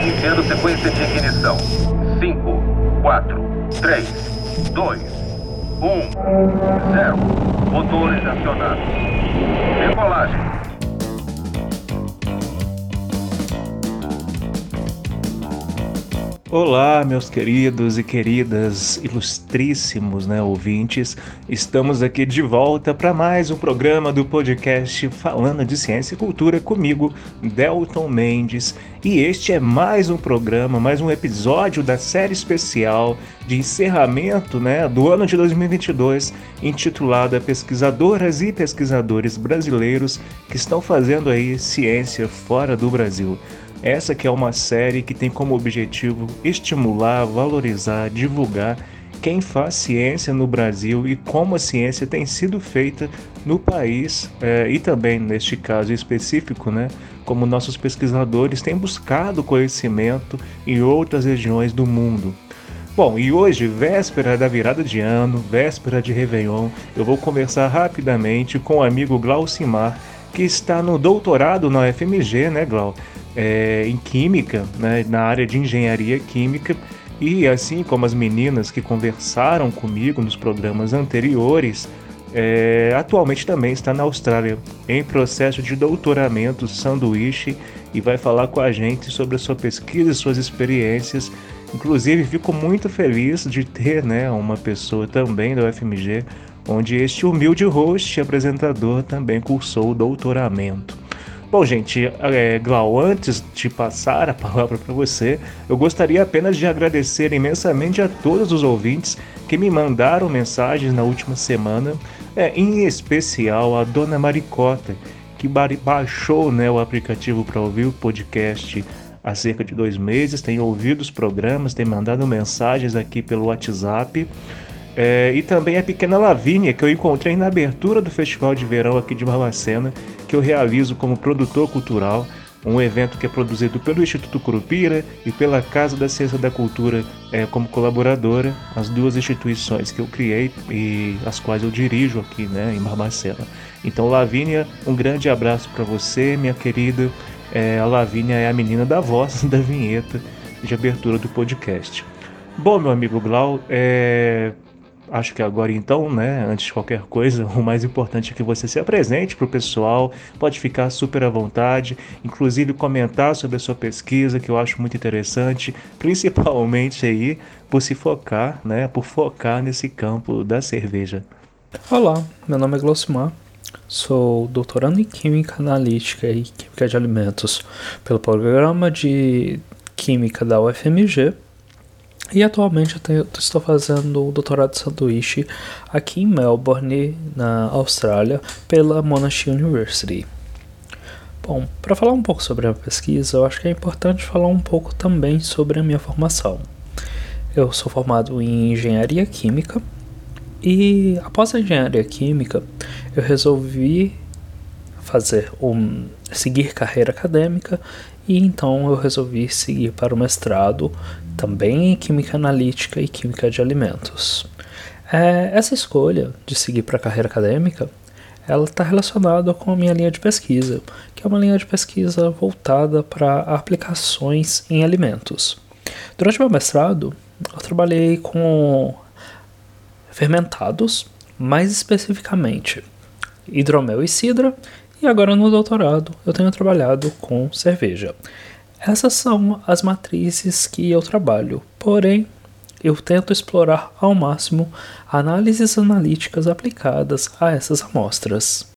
Iniciando sequência de ignição. 5, 4, 3, 2, 1, 0. Motores acionados. Decolagem. Olá, meus queridos e queridas, ilustríssimos né, ouvintes. Estamos aqui de volta para mais um programa do podcast Falando de Ciência e Cultura comigo, Delton Mendes. E este é mais um programa, mais um episódio da série especial de encerramento né, do ano de 2022, intitulada Pesquisadoras e Pesquisadores Brasileiros que estão fazendo aí ciência fora do Brasil. Essa que é uma série que tem como objetivo estimular, valorizar, divulgar quem faz ciência no Brasil e como a ciência tem sido feita no país é, e também neste caso específico, né, como nossos pesquisadores têm buscado conhecimento em outras regiões do mundo. Bom, e hoje, véspera da virada de ano, véspera de Réveillon, eu vou conversar rapidamente com o amigo Glaucimar, que está no doutorado na UFMG, né, Glau? É, em Química, né, na área de Engenharia Química, e assim como as meninas que conversaram comigo nos programas anteriores, é, atualmente também está na Austrália, em processo de doutoramento sanduíche e vai falar com a gente sobre a sua pesquisa e suas experiências. Inclusive, fico muito feliz de ter né, uma pessoa também da UFMG, onde este humilde host apresentador também cursou o doutoramento. Bom, gente, é, Glau, antes de passar a palavra para você, eu gostaria apenas de agradecer imensamente a todos os ouvintes que me mandaram mensagens na última semana, é, em especial a Dona Maricota, que baixou né, o aplicativo para ouvir o podcast há cerca de dois meses, tem ouvido os programas, tem mandado mensagens aqui pelo WhatsApp. É, e também a Pequena Lavínia, que eu encontrei na abertura do Festival de Verão aqui de Barbacena, que eu realizo como produtor cultural, um evento que é produzido pelo Instituto Curupira e pela Casa da Ciência da Cultura é, como colaboradora, as duas instituições que eu criei e as quais eu dirijo aqui né, em Barbacena. Então, Lavínia, um grande abraço para você, minha querida. É, a Lavínia é a menina da voz da vinheta de abertura do podcast. Bom, meu amigo Glau, é, acho que agora então, né, antes de qualquer coisa, o mais importante é que você se apresente para o pessoal, pode ficar super à vontade, inclusive comentar sobre a sua pesquisa, que eu acho muito interessante, principalmente aí por se focar, né, por focar nesse campo da cerveja. Olá, meu nome é Glossimar, sou doutorando em Química Analítica e Química de Alimentos pelo programa de Química da UFMG e atualmente eu, tenho, eu estou fazendo o doutorado de sanduíche aqui em Melbourne, na Austrália, pela Monash University. Bom, para falar um pouco sobre a pesquisa, eu acho que é importante falar um pouco também sobre a minha formação. Eu sou formado em engenharia química e após a engenharia química, eu resolvi fazer um seguir carreira acadêmica e então eu resolvi seguir para o mestrado também em Química Analítica e Química de Alimentos. É, essa escolha de seguir para a carreira acadêmica ela está relacionada com a minha linha de pesquisa, que é uma linha de pesquisa voltada para aplicações em alimentos. Durante meu mestrado, eu trabalhei com fermentados, mais especificamente hidromel e cidra, e agora no doutorado eu tenho trabalhado com cerveja. Essas são as matrizes que eu trabalho, porém eu tento explorar ao máximo análises analíticas aplicadas a essas amostras.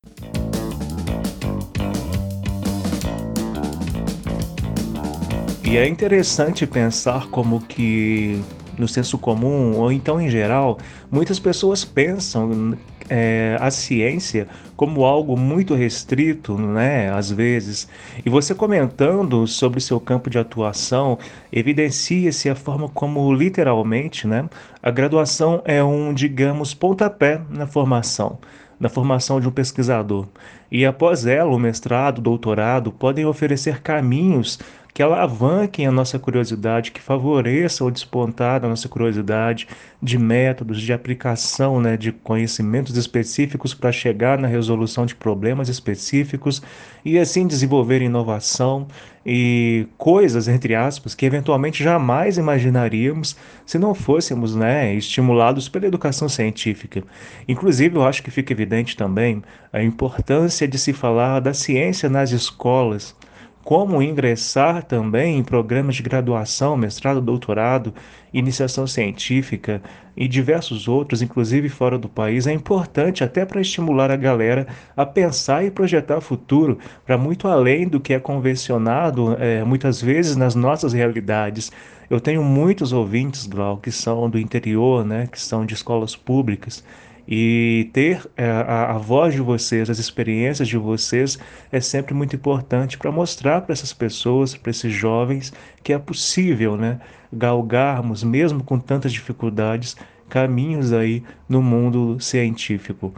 E é interessante pensar como que no senso comum ou então em geral, muitas pessoas pensam é, a ciência como algo muito restrito, né, às vezes. E você comentando sobre seu campo de atuação, evidencia-se a forma como, literalmente, né, a graduação é um, digamos, pontapé na formação, na formação de um pesquisador. E após ela, o mestrado, o doutorado podem oferecer caminhos que alavanquem a nossa curiosidade, que favoreçam o despontar da nossa curiosidade de métodos, de aplicação né, de conhecimentos específicos para chegar na resolução de problemas específicos e assim desenvolver inovação e coisas, entre aspas, que eventualmente jamais imaginaríamos se não fôssemos né, estimulados pela educação científica. Inclusive, eu acho que fica evidente também a importância de se falar da ciência nas escolas como ingressar também em programas de graduação, mestrado, doutorado, iniciação científica e diversos outros, inclusive fora do país, é importante até para estimular a galera a pensar e projetar o futuro para muito além do que é convencionado é, muitas vezes nas nossas realidades. Eu tenho muitos ouvintes, Glau, que são do interior, né, que são de escolas públicas e ter é, a, a, voz de vocês, as experiências de vocês é sempre muito importante para mostrar para essas pessoas, para esses jovens, que é possível né, galgarmos, mesmo com tantas dificuldades, caminhos aí no mundo científico.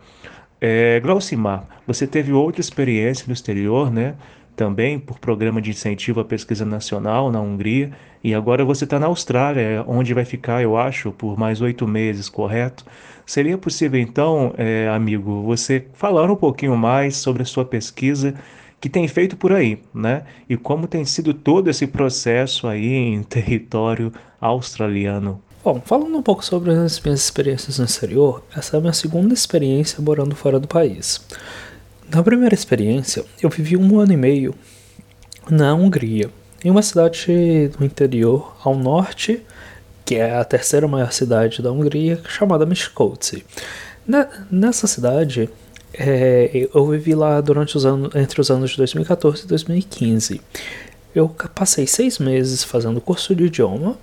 É, Glaucimar, você teve outra experiência no exterior, né? Também por programa de incentivo à pesquisa nacional na Hungria, e agora você está na Austrália, onde vai ficar, eu acho, por mais oito meses, correto? Seria possível, então, é, amigo, você falar um pouquinho mais sobre a sua pesquisa que tem feito por aí, né? E como tem sido todo esse processo aí em território australiano. Bom, falando um pouco sobre as minhas experiências no exterior, essa é a minha segunda experiência morando fora do país. Na primeira experiência, eu vivi um ano e meio na Hungria, em uma cidade do interior ao norte que é a terceira maior cidade da Hungria, chamada Miskolci. Nessa cidade, é, eu vivi lá durante os anos, entre os anos de 2014 e 2015. Eu passei seis meses fazendo curso de idioma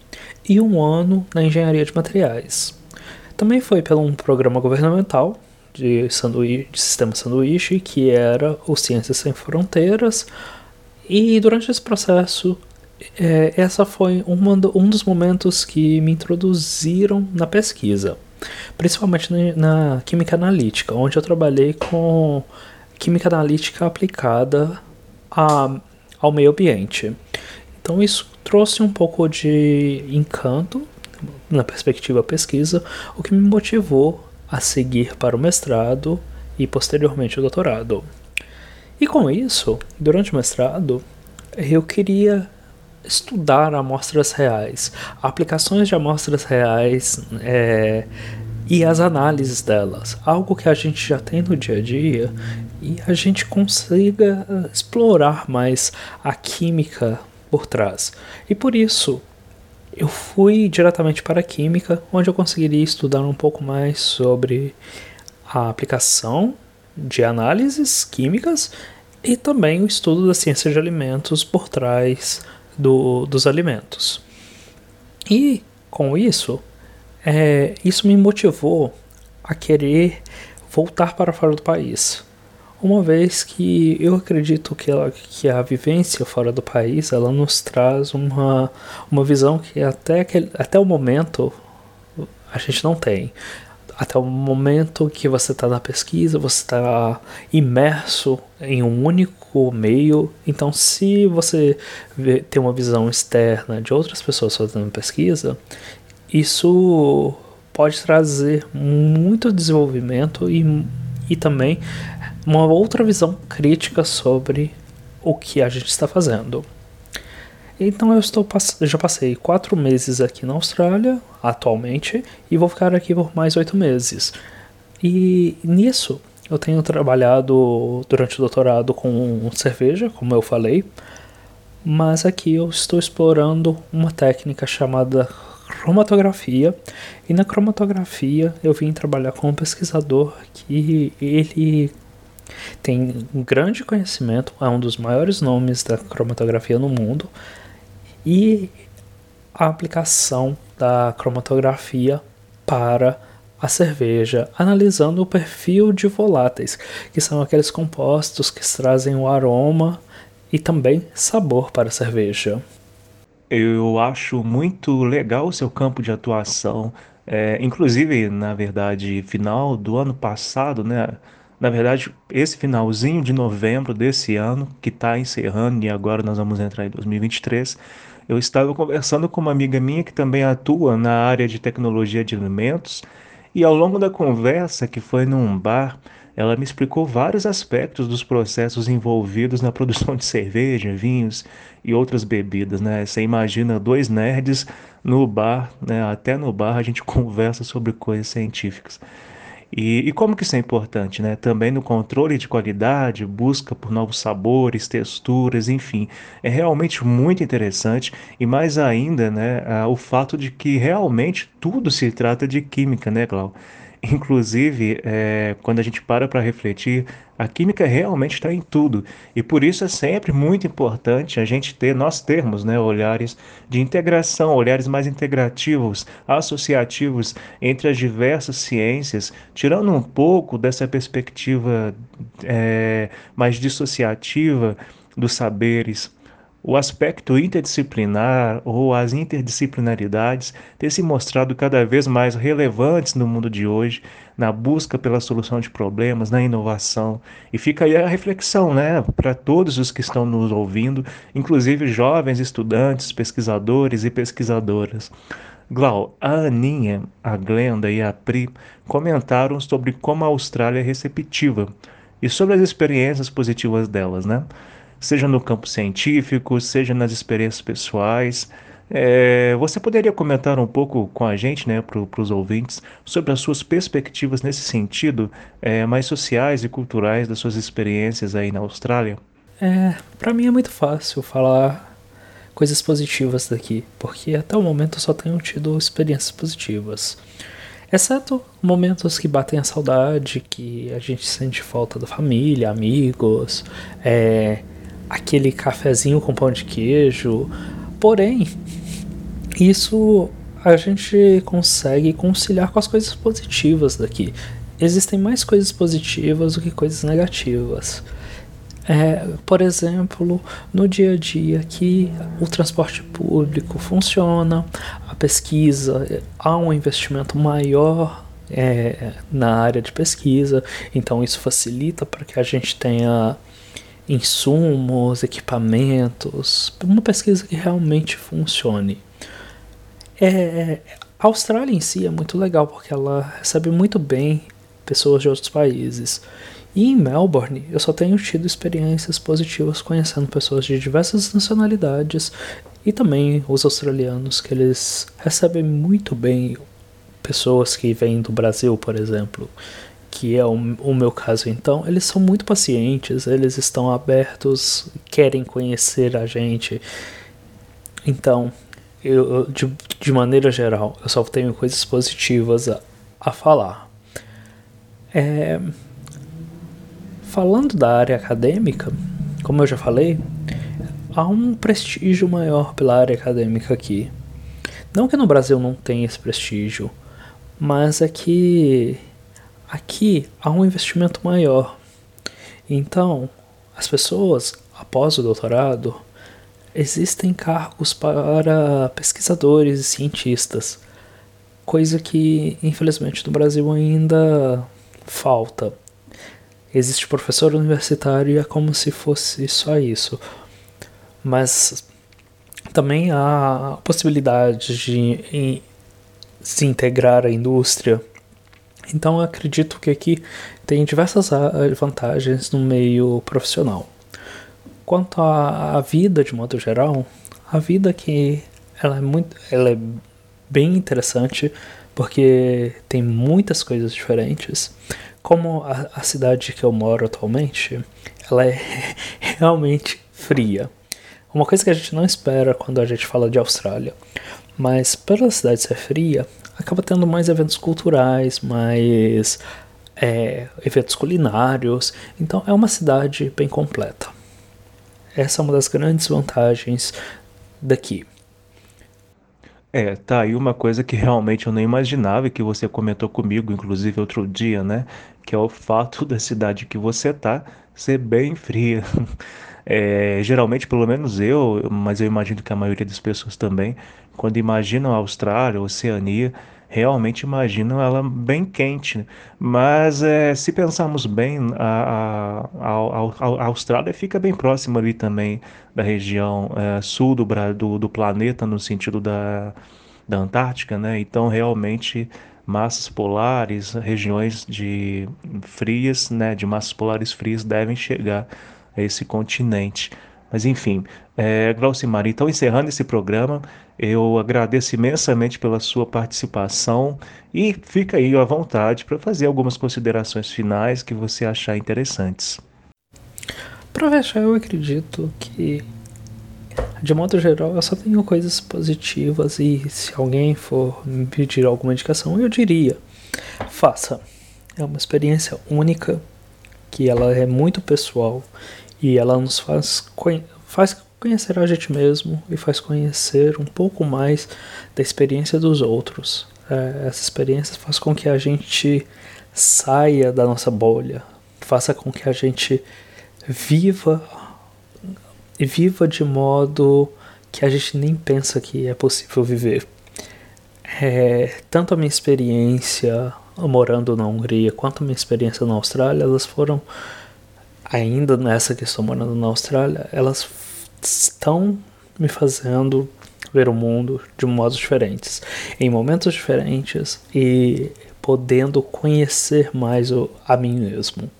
e um ano na engenharia de materiais. Também foi pelo um programa governamental de, sanduíche, de sistema sanduíche, que era o Ciências Sem Fronteiras, e durante esse processo é, essa foi uma, um dos momentos que me introduziram na pesquisa, principalmente na, na química analítica, onde eu trabalhei com química analítica aplicada a, ao meio ambiente. Então isso trouxe um pouco de encanto na perspectiva pesquisa, o que me motivou a seguir para o mestrado e posteriormente o doutorado. E com isso, durante o mestrado, eu queria estudar amostras reais, aplicações de amostras reais é, e as análises delas, algo que a gente já tem no dia a dia e a gente consiga explorar mais a química por trás. E por isso eu fui diretamente para a química, onde eu conseguiria estudar um pouco mais sobre a aplicação de análises químicas e também o estudo da ciência de alimentos por trás do, dos alimentos. E com isso, é, isso me motivou a querer voltar para fora do país. Uma vez que eu acredito que, ela, que a vivência fora do país ela nos traz uma, uma visão que até, que até o momento a gente não tem até o momento que você está na pesquisa, você está imerso em um único meio. Então, se você vê, tem uma visão externa de outras pessoas fazendo pesquisa, isso pode trazer muito desenvolvimento e, e também uma outra visão crítica sobre o que a gente está fazendo. Então eu estou já passei quatro meses aqui na Austrália atualmente e vou ficar aqui por mais oito meses. E nisso eu tenho trabalhado durante o doutorado com cerveja, como eu falei, mas aqui eu estou explorando uma técnica chamada cromatografia e na cromatografia eu vim trabalhar com um pesquisador que ele tem um grande conhecimento, é um dos maiores nomes da cromatografia no mundo e a aplicação da cromatografia para a cerveja, analisando o perfil de voláteis, que são aqueles compostos que trazem o aroma e também sabor para a cerveja. Eu acho muito legal o seu campo de atuação. É, inclusive, na verdade, final do ano passado, né? Na verdade, esse finalzinho de novembro desse ano, que está encerrando e agora nós vamos entrar em 2023, eu estava conversando com uma amiga minha que também atua na área de tecnologia de alimentos e ao longo da conversa, que foi num bar, ela me explicou vários aspectos dos processos envolvidos na produção de cerveja, vinhos e outras bebidas, né? Você imagina dois nerds no bar, né? Até no bar a gente conversa sobre coisas científicas. E, e, como que isso é importante, né? Também no controle de qualidade, busca por novos sabores, texturas, enfim, é realmente muito interessante e mais ainda, né, o fato de que realmente tudo se trata de química, né, Clau? Inclusive, é, quando a gente para para refletir, a química realmente está em tudo. E por isso é sempre muito importante a gente ter, nós termos, né, olhares de integração, olhares mais integrativos, associativos entre as diversas ciências, tirando um pouco dessa perspectiva é, mais dissociativa dos saberes o aspecto interdisciplinar ou as interdisciplinaridades têm se mostrado cada vez mais relevantes no mundo de hoje, na busca pela solução de problemas, na inovação. E fica aí a reflexão, né, para todos os que estão nos ouvindo, inclusive jovens estudantes, pesquisadores e pesquisadoras. Glau, a Aninha, a Glenda e a Pri comentaram sobre como a Austrália é receptiva e sobre as experiências positivas delas, né? Seja no campo científico, seja nas experiências pessoais. É, você poderia comentar um pouco com a gente, né, para os ouvintes, sobre as suas perspectivas nesse sentido, é, mais sociais e culturais das suas experiências aí na Austrália? É, para mim é muito fácil falar coisas positivas daqui, porque até o momento eu só tenho tido experiências positivas. Exceto momentos que batem a saudade, que a gente sente falta da família, amigos, é, aquele cafezinho com pão de queijo. Porém, isso a gente consegue conciliar com as coisas positivas daqui. Existem mais coisas positivas do que coisas negativas. É, por exemplo, no dia a dia que o transporte público funciona, a pesquisa, há um investimento maior é, na área de pesquisa, então isso facilita para que a gente tenha insumos, equipamentos, uma pesquisa que realmente funcione. É, a Austrália em si é muito legal porque ela recebe muito bem pessoas de outros países. E em Melbourne eu só tenho tido experiências positivas conhecendo pessoas de diversas nacionalidades e também os australianos que eles recebem muito bem pessoas que vêm do Brasil, por exemplo que é o, o, meu caso então, eles são muito pacientes, eles estão abertos, querem conhecer a gente. Então, eu, de, de maneira geral, eu só tenho coisas positivas a, a falar. É, falando da área acadêmica, como eu já falei, há um prestígio maior pela área acadêmica aqui. Não que no Brasil não tenha esse prestígio, mas é que Aqui há um investimento maior. Então, as pessoas, após o doutorado, existem cargos para pesquisadores e cientistas, coisa que infelizmente no Brasil ainda falta. Existe professor universitário e é como se fosse só isso. Mas também há possibilidade de se integrar à indústria então acredito que aqui tem diversas ah, vantagens no meio profissional. Quanto à, vida de modo geral, a vida aqui ela é muito, ela é bem interessante porque tem muitas coisas diferentes. Como a, a cidade que eu moro atualmente, ela é realmente fria. Uma coisa que a gente não espera quando a gente fala de Austrália. Mas pela cidade ser fria, acaba tendo mais eventos culturais, mais é, eventos culinários. Então é uma cidade bem completa. Essa é uma das grandes vantagens daqui. É, tá aí uma coisa que realmente eu não imaginava e que você comentou comigo, inclusive outro dia, né? Que é o fato da cidade que você tá ser bem fria. É, geralmente, pelo menos eu, mas eu imagino que a maioria das pessoas também, quando imaginam a Austrália, a Oceania, realmente imaginam ela bem quente. né? Mas é, se pensarmos bem, a, a, a, a Austrália fica bem próxima ali também da região é, sul do, do, do planeta, no sentido da, da Antártica, né? Então, realmente, massas polares, regiões de frias, né, de massas polares frias devem chegar a esse continente. Mas enfim, é, Glaucimar, então encerrando esse programa, eu agradeço imensamente pela sua participação e fica aí à vontade para fazer algumas considerações finais que você achar interessantes. Pra fechar, eu acredito que, de modo geral, eu só tenho coisas positivas e se alguém for me pedir alguma indicação, eu diria: faça. É uma experiência única, que ela é muito pessoal e ela nos faz, conhe- faz conhecer a gente mesmo e faz conhecer um pouco mais da experiência dos outros. É, essa experiência faz com que a gente saia da nossa bolha, faça com que a gente viva e viva de modo que a gente nem pensa que é possível viver. É, tanto a minha experiência morando na Hungria quanto a minha experiência na Austrália, elas foram ainda nessa que estou morando na Austrália, elas estão me fazendo ver o mundo de modos diferentes, em momentos diferentes e podendo conhecer mais o, a mim mesmo.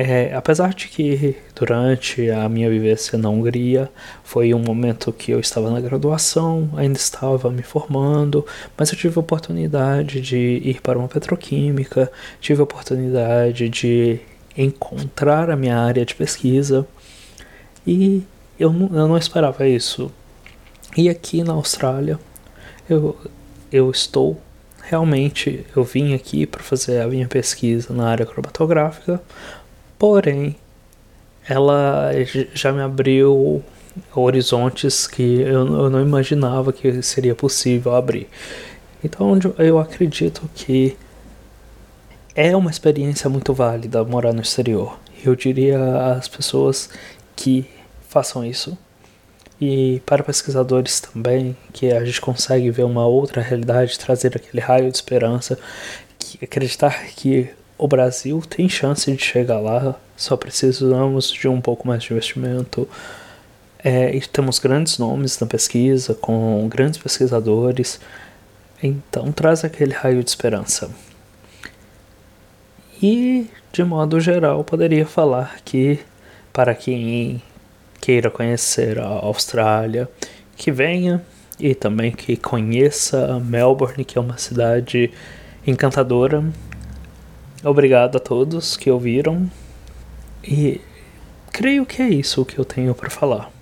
É, apesar de que durante a minha vivência na Hungria foi um momento que eu estava na graduação, ainda estava me formando, mas eu tive a oportunidade de ir para uma petroquímica, tive a oportunidade de encontrar a minha área de pesquisa e eu não, eu não esperava isso. E aqui na Austrália eu, eu estou realmente, eu vim aqui para fazer a minha pesquisa na área cromatográfica, porém ela já me abriu horizontes que eu, eu não imaginava que seria possível abrir. Então eu acredito que é uma experiência muito válida morar no exterior. Eu diria às pessoas que façam isso. E para pesquisadores também, que a gente consegue ver uma outra realidade, trazer aquele raio de esperança, que acreditar que o Brasil tem chance de chegar lá, só precisamos de um pouco mais de investimento. É, e temos grandes nomes na pesquisa, com grandes pesquisadores, então traz aquele raio de esperança. E, de modo geral, poderia falar que, para quem queira conhecer a Austrália, que venha e também que conheça Melbourne, que é uma cidade encantadora. Obrigado a todos que ouviram e creio que é isso que eu tenho para falar.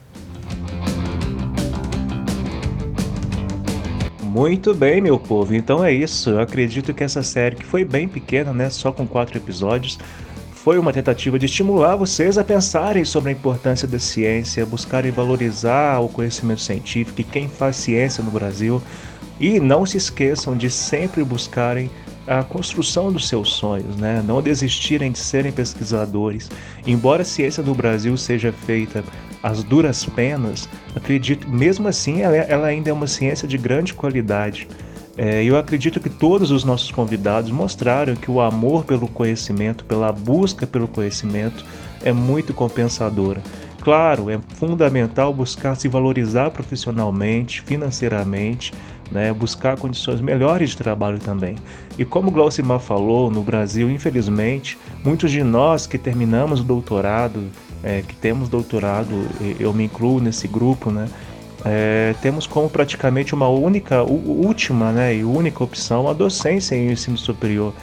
Muito bem, meu povo. Então é isso. Eu acredito que essa série, que foi bem pequena, né, só com quatro episódios, foi uma tentativa de estimular vocês a pensarem sobre a importância da ciência, buscarem valorizar o conhecimento científico e quem faz ciência no Brasil. E não se esqueçam de sempre buscarem a construção dos seus sonhos, né? Não desistirem de serem pesquisadores. Embora a ciência no Brasil seja feita às duras penas, acredito, mesmo assim, ela, ela ainda é uma ciência de grande qualidade. É, eu acredito que todos os nossos convidados mostraram que o amor pelo conhecimento, pela busca pelo conhecimento, é muito compensadora. Claro, é fundamental buscar se valorizar profissionalmente, financeiramente, né, buscar condições melhores de trabalho também. E como Glaucimar falou, no Brasil, infelizmente, muitos de nós que terminamos o doutorado, é, que temos doutorado, eu me incluo nesse grupo, né, é, temos como praticamente uma única, última né, e única opção a docência em ensino superior.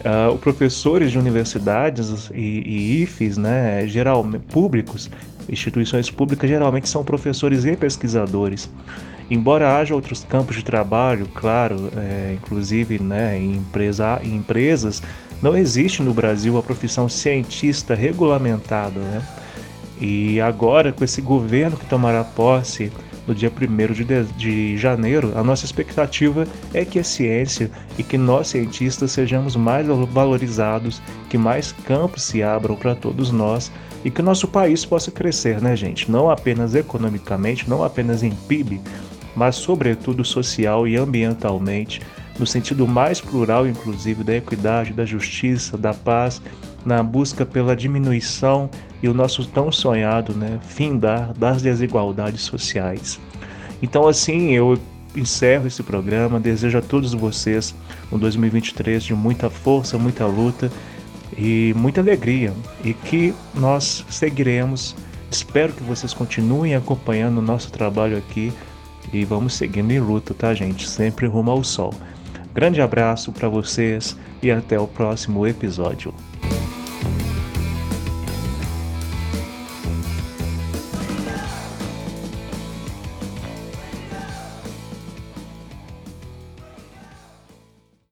Uh, professores de universidades e, e IFES, né, geralmente públicos, instituições públicas, geralmente são professores e pesquisadores. Embora haja outros campos de trabalho, claro, é, inclusive né, em, empresa, em empresas, não existe no Brasil a profissão cientista regulamentada. Né? E agora, com esse governo que tomará posse no dia 1 de, de, de janeiro, a nossa expectativa é que a ciência e que nós cientistas sejamos mais valorizados, que mais campos se abram para todos nós e que o nosso país possa crescer, né, gente? Não apenas economicamente, não apenas em PIB, mas sobretudo social e ambientalmente, no sentido mais plural, inclusive, da equidade, da justiça, da paz, na busca pela diminuição e o nosso tão sonhado né, findar das desigualdades sociais. Então, assim, eu encerro esse programa, desejo a todos vocês um 2023 de muita força, muita luta e muita alegria e que nós seguiremos. Espero que vocês continuem acompanhando o nosso trabalho aqui e vamos seguindo em luta, tá, gente? Sempre rumo ao sol. Grande abraço para vocês e até o próximo episódio.